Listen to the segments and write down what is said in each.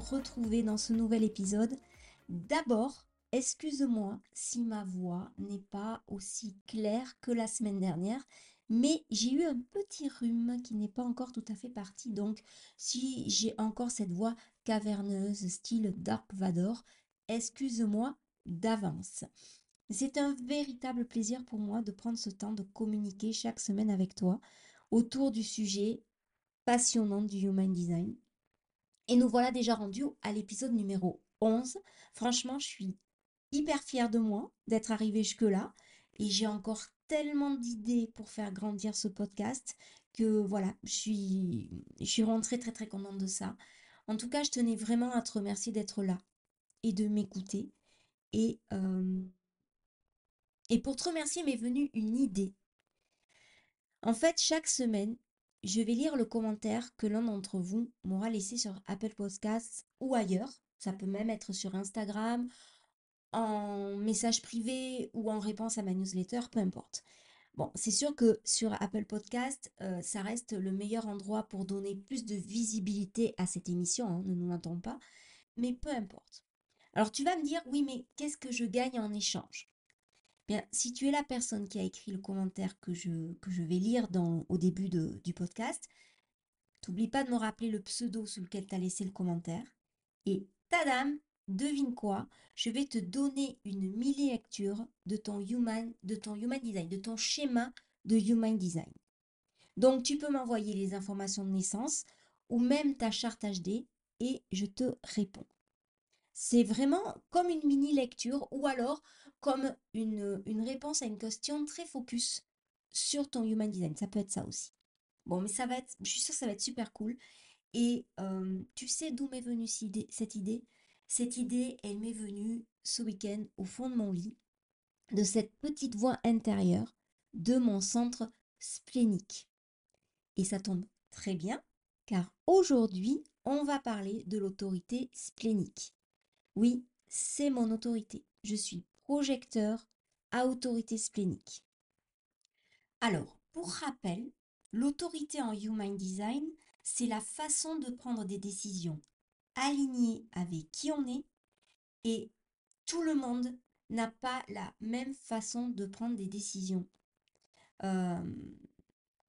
Retrouver dans ce nouvel épisode. D'abord, excuse-moi si ma voix n'est pas aussi claire que la semaine dernière, mais j'ai eu un petit rhume qui n'est pas encore tout à fait parti. Donc, si j'ai encore cette voix caverneuse, style Dark Vador, excuse-moi d'avance. C'est un véritable plaisir pour moi de prendre ce temps de communiquer chaque semaine avec toi autour du sujet passionnant du Human Design. Et nous voilà déjà rendus à l'épisode numéro 11. Franchement, je suis hyper fière de moi d'être arrivée jusque-là. Et j'ai encore tellement d'idées pour faire grandir ce podcast que voilà, je suis, rentrée très très contente de ça. En tout cas, je tenais vraiment à te remercier d'être là et de m'écouter. Et, euh, et pour te remercier m'est venue une idée. En fait, chaque semaine, je vais lire le commentaire que l'un d'entre vous m'aura laissé sur Apple Podcasts ou ailleurs. Ça peut même être sur Instagram, en message privé ou en réponse à ma newsletter, peu importe. Bon, c'est sûr que sur Apple Podcast, euh, ça reste le meilleur endroit pour donner plus de visibilité à cette émission, hein, ne nous mentons pas, mais peu importe. Alors tu vas me dire, oui, mais qu'est-ce que je gagne en échange? Si tu es la personne qui a écrit le commentaire que je, vais lire au début du podcast, n'oublie pas de me rappeler le pseudo sous lequel tu as laissé le commentaire. Et tadam, devine quoi Je vais te donner une mini-lecture de ton human, de ton human design, de ton schéma de human design. Donc tu peux m'envoyer les informations de naissance ou même ta charte HD et je te réponds. C'est vraiment comme une mini-lecture ou alors comme une, réponse à une question très focus sur ton human design. Ça peut être ça aussi. Bon, mais ça va être, je suis sûre que ça va être super cool. Et euh, tu sais d'où m'est venue cette idée? Cette idée, elle m'est venue ce week-end au fond de mon lit, de cette petite voix intérieure de mon centre splénique. Et ça tombe très bien, car aujourd'hui, on va parler de l'autorité splénique. Oui, c'est mon autorité. Je suis projecteur à autorité splénique. Alors, pour rappel, l'autorité en Human Design, c'est la façon de prendre des décisions alignées avec qui on est et tout le monde n'a pas la même façon de prendre des décisions, euh,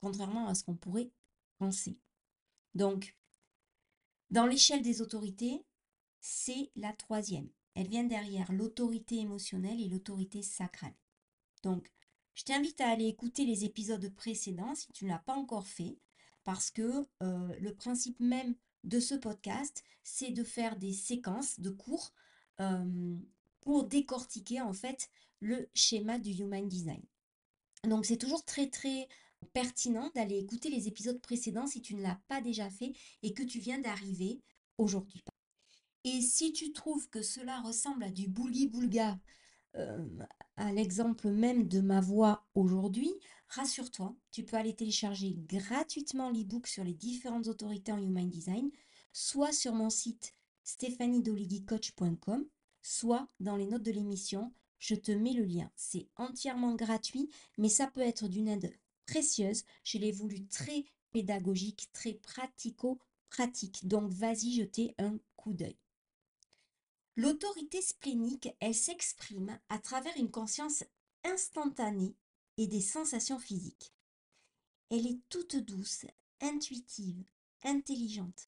contrairement à ce qu'on pourrait penser. Donc, dans l'échelle des autorités, c'est la troisième. Elle vient derrière l'autorité émotionnelle et l'autorité sacrale. Donc, je t'invite à aller écouter les épisodes précédents si tu ne l'as pas encore fait, parce que euh, le principe même de ce podcast, c'est de faire des séquences de cours euh, pour décortiquer en fait le schéma du Human Design. Donc c'est toujours très très pertinent d'aller écouter les épisodes précédents si tu ne l'as pas déjà fait et que tu viens d'arriver aujourd'hui. Et si tu trouves que cela ressemble à du boulgui-boulga, euh, à l'exemple même de ma voix aujourd'hui, rassure-toi, tu peux aller télécharger gratuitement l'e-book sur les différentes autorités en Human Design, soit sur mon site stéphaniedoligicoach.com, soit dans les notes de l'émission, je te mets le lien. C'est entièrement gratuit, mais ça peut être d'une aide précieuse. Je l'ai voulu très pédagogique, très pratico-pratique. Donc vas-y, jetez un coup d'œil. L'autorité splénique, elle s'exprime à travers une conscience instantanée et des sensations physiques. Elle est toute douce, intuitive, intelligente.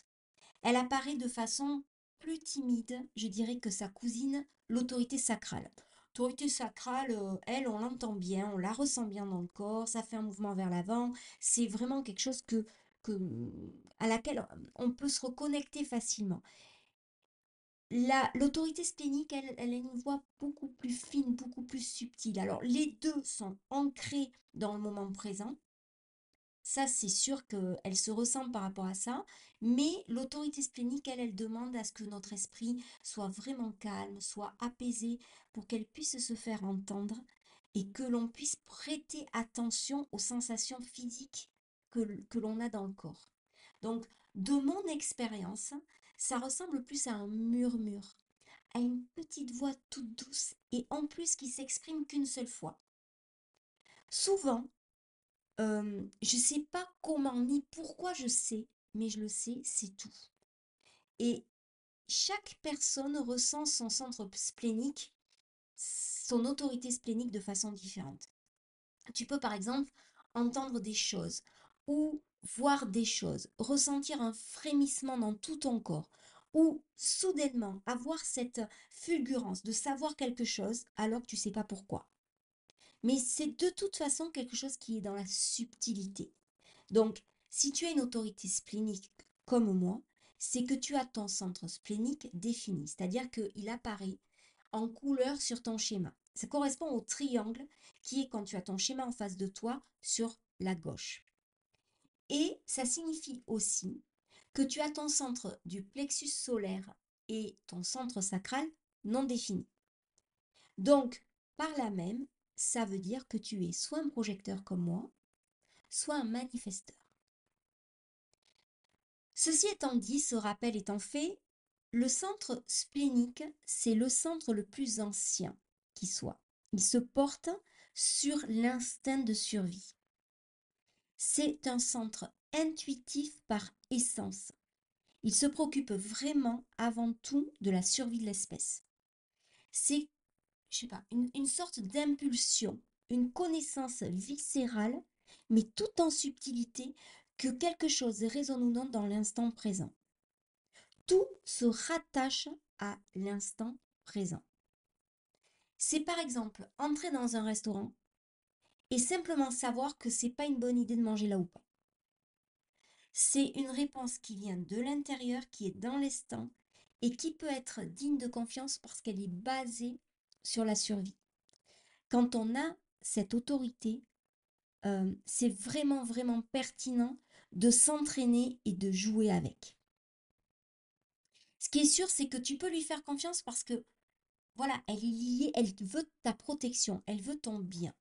Elle apparaît de façon plus timide, je dirais que sa cousine, l'autorité sacrale. L'autorité sacrale, euh, elle, on l'entend bien, on la ressent bien dans le corps, ça fait un mouvement vers l'avant, c'est vraiment quelque chose que, que, à laquelle on peut se reconnecter facilement. L'autorité splénique, elle, elle a une voix beaucoup plus fine, beaucoup plus subtile. Alors, les deux sont ancrés dans le moment présent, ça, c'est sûr qu'elle se ressemble par rapport à ça, mais l'autorité splénique, elle, elle demande à ce que notre esprit soit vraiment calme, soit apaisé, pour qu'elle puisse se faire entendre et que l'on puisse prêter attention aux sensations physiques que, que l'on a dans le corps. Donc, de mon expérience, ça ressemble plus à un murmure, à une petite voix toute douce et en plus qui s'exprime qu'une seule fois. Souvent, je ne sais pas comment ni pourquoi je sais, mais je le sais, c'est tout. Et chaque personne ressent son centre splénique, son autorité splénique de façon différente. Tu peux par exemple entendre des choses ou voir des choses, ressentir un frémissement dans tout ton corps ou soudainement avoir cette fulgurance de savoir quelque chose alors que tu ne sais pas pourquoi. Mais c'est de toute façon quelque chose qui est dans la subtilité. Donc, si tu as une autorité splénique comme moi, c'est que tu as ton centre splénique défini, c'est-à-dire qu'il apparaît en couleur sur ton schéma. Ça correspond au triangle qui est quand tu as ton schéma en face de toi sur la gauche. Et ça signifie aussi que tu as ton centre du plexus solaire et ton centre sacral non défini. Donc, par là même, ça veut dire que tu es soit un projecteur comme moi, soit un manifesteur. Ceci étant dit, ce rappel étant fait, le centre splénique, c'est le centre le plus ancien qui soit. Il se porte sur l'instinct de survie. C'est un centre intuitif par essence. Il se préoccupe vraiment avant tout de la survie de l'espèce. C'est je sais pas, une, sorte d'impulsion, une connaissance viscérale, mais tout en subtilité, que quelque chose résonne ou non dans l'instant présent. Tout se rattache à l'instant présent. C'est par exemple entrer dans un restaurant et simplement savoir que c'est pas une bonne idée de manger là ou pas. C'est une réponse qui vient de l'intérieur, qui est dans l'instant et qui peut être digne de confiance parce qu'elle est basée sur la survie. Quand on a cette autorité, euh, c'est vraiment, vraiment pertinent de s'entraîner et de jouer avec. Ce qui est sûr, c'est que tu peux lui faire confiance parce que, voilà, elle est liée, elle veut ta protection, elle veut ton bien.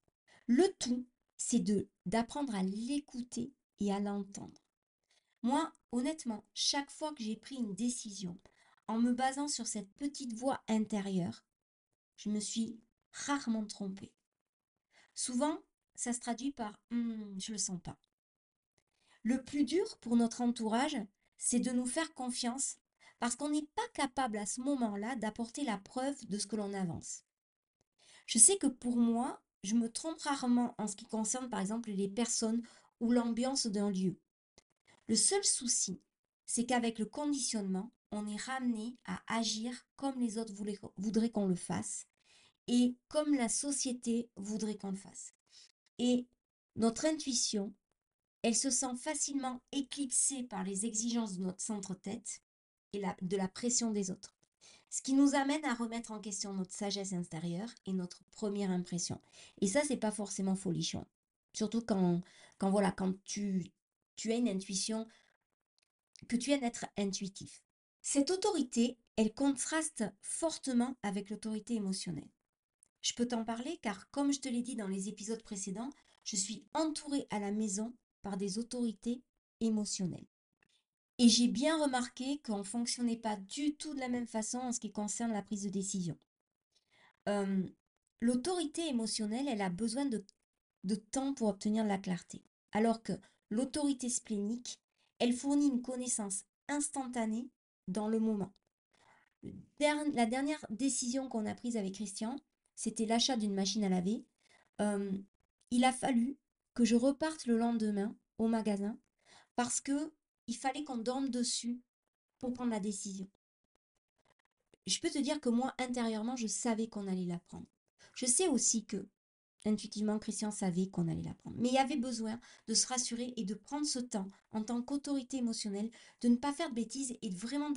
Le tout, c'est de d'apprendre à l'écouter et à l'entendre. Moi, honnêtement, chaque fois que j'ai pris une décision en me basant sur cette petite voix intérieure, je me suis rarement trompée. Souvent, ça se traduit par hum, je le sens pas. Le plus dur pour notre entourage, c'est de nous faire confiance parce qu'on n'est pas capable à ce moment-là d'apporter la preuve de ce que l'on avance. Je sais que pour moi, je me trompe rarement en ce qui concerne par exemple les personnes ou l'ambiance d'un lieu. Le seul souci, c'est qu'avec le conditionnement, on est ramené à agir comme les autres voudraient qu'on le fasse et comme la société voudrait qu'on le fasse. Et notre intuition, elle se sent facilement éclipsée par les exigences de notre centre-tête et de la pression des autres. Ce qui nous amène à remettre en question notre sagesse intérieure et notre première impression. Et ça, c'est pas forcément folichon. Surtout quand, voilà, quand tu, tu as une intuition, que tu es un être intuitif. Cette autorité, elle contraste fortement avec l'autorité émotionnelle. Je peux t'en parler car, comme je te l'ai dit dans les épisodes précédents, je suis entourée à la maison par des autorités émotionnelles. Et j'ai bien remarqué qu'on ne fonctionnait pas du tout de la même façon en ce qui concerne la prise de décision. l'autorité émotionnelle, elle a besoin de, de temps pour obtenir de la clarté. Alors que l'autorité splénique, elle fournit une connaissance instantanée dans le moment. La dernière décision qu'on a prise avec Christian, c'était l'achat d'une machine à laver. il a fallu que je reparte le lendemain au magasin parce que il fallait qu'on dorme dessus pour prendre la décision. je peux te dire que moi, intérieurement, je savais qu'on allait l'apprendre. Je sais aussi que, intuitivement, Christian savait qu'on allait l'apprendre. Mais il y avait besoin de se rassurer et de prendre ce temps, en tant qu'autorité émotionnelle, de ne pas faire de bêtises et vraiment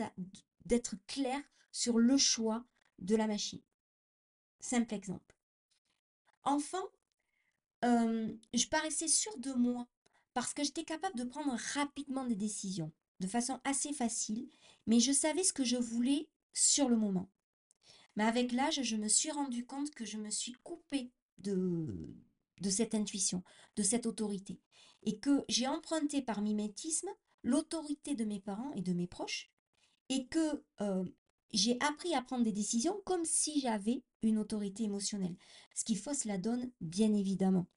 d'être clair sur le choix de la machine. Simple exemple. Enfant, euh, je paraissais sûre de moi parce que j'étais capable de prendre rapidement des décisions de façon assez facile, mais je savais ce que je voulais sur le moment. Mais avec l'âge, je me suis rendu compte que je me suis coupée de, cette intuition, de cette autorité, et que j'ai emprunté par mimétisme l'autorité de mes parents et de mes proches, et que euh, j'ai appris à prendre des décisions comme si j'avais une autorité émotionnelle, ce qui fausse la donne, bien évidemment.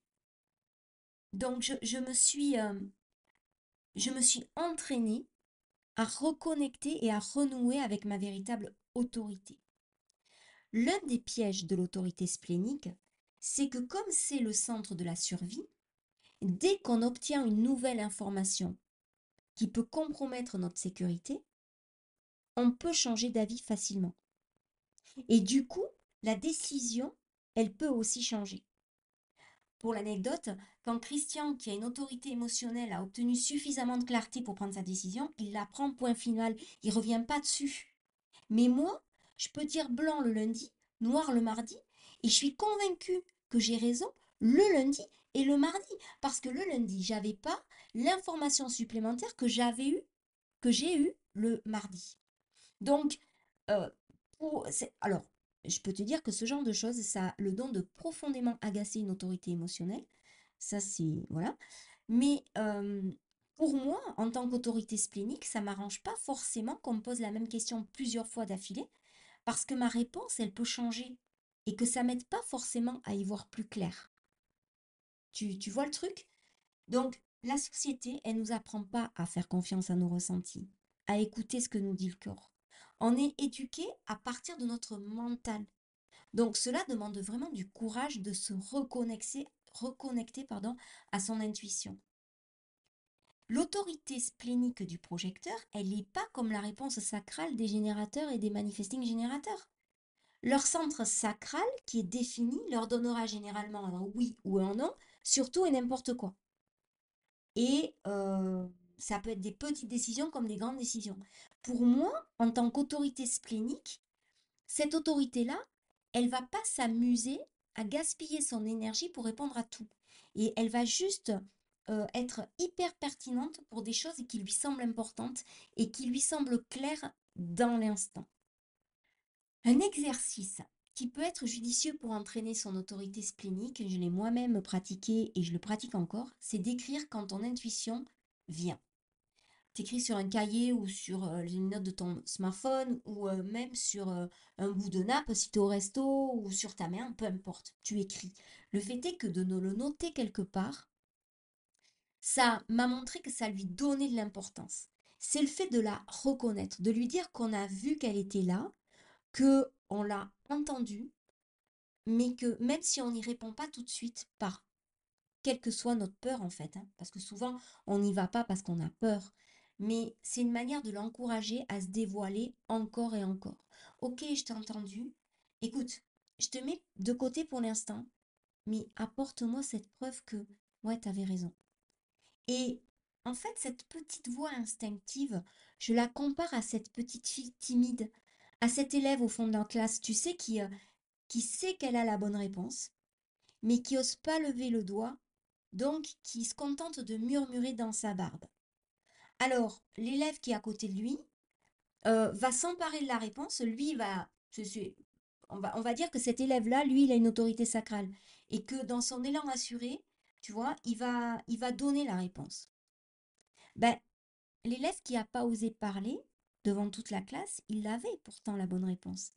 Donc je, me suis, euh, me suis entraînée à reconnecter et à renouer avec ma véritable autorité. L'un des pièges de l'autorité splénique, c'est que comme c'est le centre de la survie, dès qu'on obtient une nouvelle information qui peut compromettre notre sécurité, on peut changer d'avis facilement. Et du coup, la décision, elle peut aussi changer. Pour l'anecdote, quand Christian, qui a une autorité émotionnelle, a obtenu suffisamment de clarté pour prendre sa décision, il la prend point final, il ne revient pas dessus. Mais moi, je peux dire blanc le lundi, noir le mardi, et je suis convaincue que j'ai raison le lundi et le mardi, parce que le lundi, j'avais pas l'information supplémentaire que j'avais eu, que j'ai eu le mardi. Donc, euh, alors, je peux te dire que ce genre de choses, ça a le don de profondément agacer une autorité émotionnelle. Ça, c'est. Voilà. Mais pour moi, en tant qu'autorité splénique, ça m'arrange pas forcément qu'on me pose la même question plusieurs fois d'affilée, parce que ma réponse, elle peut changer et que ça m'aide pas forcément à y voir plus clair. Tu, tu vois le truc? Donc, la société, elle nous apprend pas à faire confiance à nos ressentis, à écouter ce que nous dit le corps. On est éduqué à partir de notre mental. Donc cela demande vraiment du courage de se reconnecter, à son intuition. L'autorité splénique du projecteur, elle n'est pas comme la réponse sacrale des générateurs et des manifesting générateurs. Leur centre sacral, qui est défini, leur donnera généralement un oui ou un non, surtout et n'importe quoi. Et euh, ça peut être des petites décisions comme des grandes décisions. Pour moi, en tant qu'autorité splénique, cette autorité-là, elle va pas s'amuser à gaspiller son énergie pour répondre à tout. Et elle va juste euh, être hyper pertinente pour des choses qui lui semblent importantes et qui lui semblent claires dans l'instant. Un exercice qui peut être judicieux pour entraîner son autorité splénique, je l'ai moi-même pratiqué et je le pratique encore, c'est d'écrire quand ton intuition vient t'écris sur un cahier ou sur euh, une note de ton smartphone ou euh, même sur euh, un bout de nappe si tu es au resto ou sur ta main, peu importe, tu écris. Le fait est que de le noter quelque part, ça m'a montré que ça lui donnait de l'importance. C'est le fait de la reconnaître, de lui dire qu'on a vu qu'elle était là, que on l'a entendue, mais que même si on n'y répond pas tout de suite, par quelle que soit notre peur en fait, hein, parce que souvent on n'y va pas parce qu'on a peur, mais c'est une manière de l'encourager à se dévoiler encore et encore. Ok, je t'ai entendu. Écoute, je te mets de côté pour l'instant, mais apporte-moi cette preuve que, ouais, t'avais raison. Et en fait, cette petite voix instinctive, je la compare à cette petite fille timide, à cet élève au fond de la classe, tu sais, qui, euh, qui sait qu'elle a la bonne réponse, mais qui n'ose pas lever le doigt, donc qui se contente de murmurer dans sa barbe. Alors, l'élève qui est à côté de lui euh, va s'emparer de la réponse. Lui va, on va, on va dire que cet élève-là, lui, il a une autorité sacrale et que dans son élan assuré, tu vois, il va, donner la réponse. Ben, l'élève qui n'a pas osé parler devant toute la classe, il avait pourtant la bonne réponse.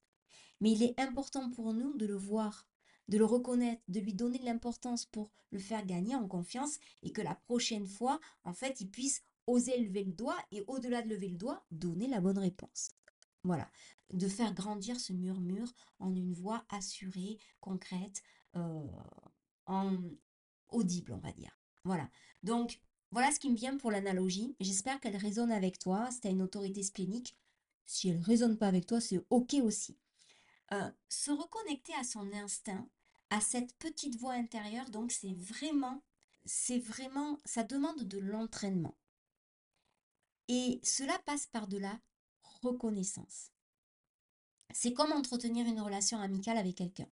Mais il est important pour nous de le voir, de le reconnaître, de lui donner de l'importance pour le faire gagner en confiance et que la prochaine fois, en fait, il puisse oser lever le doigt et au-delà de lever le doigt, donner la bonne réponse. Voilà, de faire grandir ce murmure en une voix assurée, concrète, euh, audible, on va dire. Voilà. Donc, voilà ce qui me vient pour l'analogie. J'espère qu'elle résonne avec toi. C'était une autorité splénique. Si elle ne résonne pas avec toi, c'est OK aussi. Euh, se reconnecter à son instinct, à cette petite voix intérieure, donc c'est vraiment, c'est vraiment, ça demande de l'entraînement. Et cela passe par de la reconnaissance. C'est comme entretenir une relation amicale avec quelqu'un.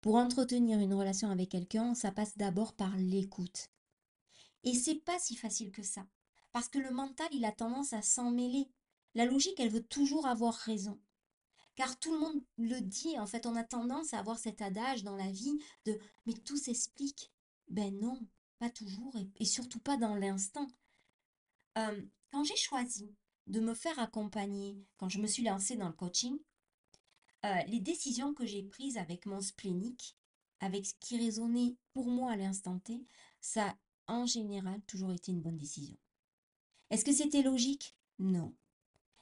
Pour entretenir une relation avec quelqu'un, ça passe d'abord par l'écoute. Et c'est pas si facile que ça. Parce que le mental, il a tendance à s'en mêler. La logique, elle veut toujours avoir raison. Car tout le monde le dit, en fait, on a tendance à avoir cet adage dans la vie de mais tout s'explique. Ben non, pas toujours, et, surtout pas dans l'instant. Euh, quand j'ai choisi de me faire accompagner, quand je me suis lancée dans le coaching, euh, les décisions que j'ai prises avec mon splénique, avec ce qui résonnait pour moi à l'instant T, ça a en général toujours été une bonne décision. Est-ce que c'était logique? Non.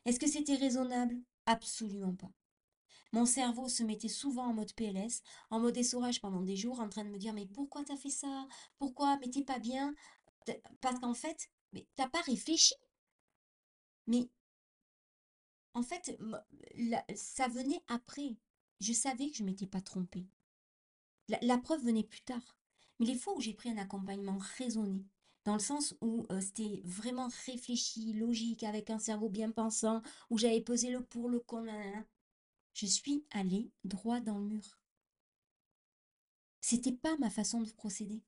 Est-ce que c'était raisonnable? Absolument pas. Mon cerveau se mettait souvent en mode PLS, en mode essorage pendant des jours, en train de me dire mais pourquoi t'as fait ça? Pourquoi? Mais t'es pas bien? Parce qu'en fait, mais t'as pas réfléchi? Mais en fait, ça venait après. Je savais que je m'étais pas trompée. La, preuve venait plus tard. Mais les fois où j'ai pris un accompagnement raisonné, dans le sens où euh, c'était vraiment réfléchi, logique, avec un cerveau bien pensant, où j'avais posé le pour, le contre, je suis allée droit dans le mur. C'était pas ma façon de procéder.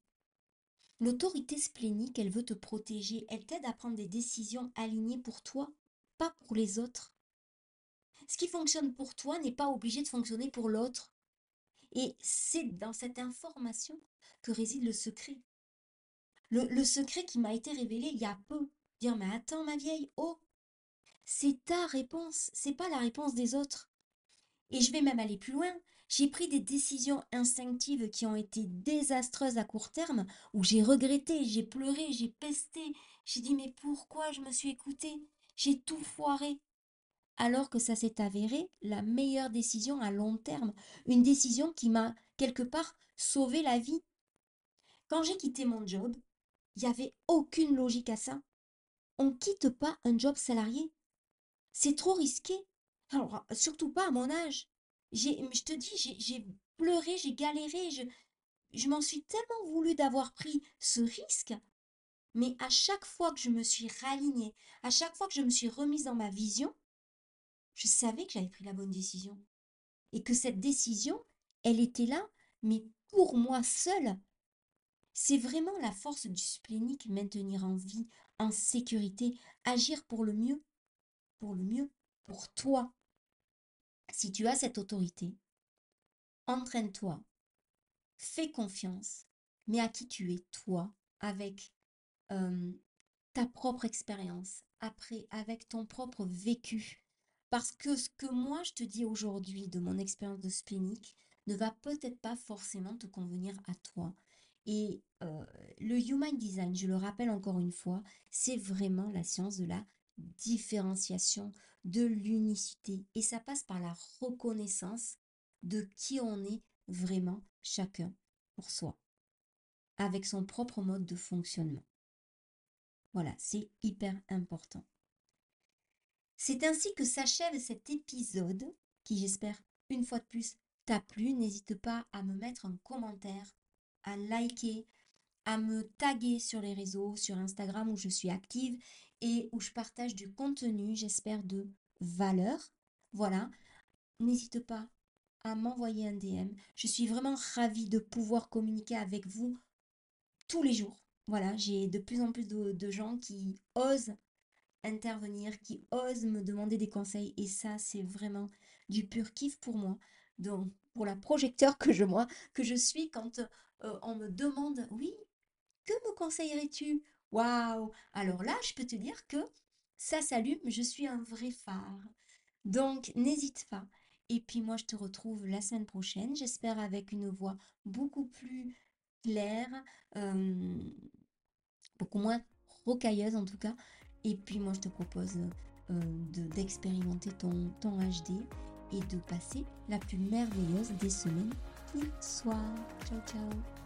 L'autorité splénique, elle veut te protéger, elle t'aide à prendre des décisions alignées pour toi, pas pour les autres. Ce qui fonctionne pour toi n'est pas obligé de fonctionner pour l'autre. Et c'est dans cette information que réside le secret. Le, secret qui m'a été révélé il y a peu. Dire, mais attends ma vieille, oh, c'est ta réponse, c'est pas la réponse des autres. Et je vais même aller plus loin. J'ai pris des décisions instinctives qui ont été désastreuses à court terme, où j'ai regretté, j'ai pleuré, j'ai pesté. J'ai dit mais pourquoi je me suis écoutée? J'ai tout foiré alors que ça s'est avéré la meilleure décision à long terme, une décision qui m'a quelque part sauvé la vie. Quand j'ai quitté mon job, il n'y avait aucune logique à ça. On quitte pas un job salarié. C'est trop risqué. Alors, surtout pas à mon âge. Je te dis, j'ai pleuré, j'ai galéré, je, je m'en suis tellement voulu d'avoir pris ce risque. Mais à chaque fois que je me suis ralignée, à chaque fois que je me suis remise dans ma vision, je savais que j'avais pris la bonne décision. Et que cette décision, elle était là, mais pour moi seule. C'est vraiment la force du splénique, maintenir en vie, en sécurité, agir pour le mieux, pour le mieux, pour toi. Si tu as cette autorité, entraîne-toi, fais confiance, mais à qui tu es, toi, avec ta propre expérience, après, avec ton propre vécu, parce que ce que moi je te dis aujourd'hui de mon expérience de splénique ne va peut-être pas forcément te convenir à toi. Et le Human Design, je le rappelle encore une fois, c'est vraiment la science de la différenciation, de l'unicité. Et ça passe par la reconnaissance de qui on est vraiment chacun pour soi, avec son propre mode de fonctionnement. Voilà, c'est hyper important. C'est ainsi que s'achève cet épisode qui j'espère une fois de plus t'a plu. N'hésite pas à me mettre un commentaire, à liker, à me taguer sur les réseaux, sur Instagram où je suis active et où je partage du contenu, j'espère, de valeur. Voilà. N'hésite pas à m'envoyer un DM. Je suis vraiment ravie de pouvoir communiquer avec vous tous les jours. Voilà, j'ai de plus en plus de, gens qui osent intervenir, qui osent me demander des conseils. Et ça, c'est vraiment du pur kiff pour moi. Donc, pour la projecteur que je, moi, que je suis quand euh, on me demande, oui, que me conseillerais-tu Waouh Alors là, je peux te dire que ça s'allume, je suis un vrai phare. Donc, n'hésite pas. Et puis moi, je te retrouve la semaine prochaine, j'espère avec une voix beaucoup plus claire, euh, beaucoup moins rocailleuse en tout cas, et puis moi je te propose euh, d'expérimenter ton, HD et de passer la plus merveilleuse des semaines qui soit. Ciao ciao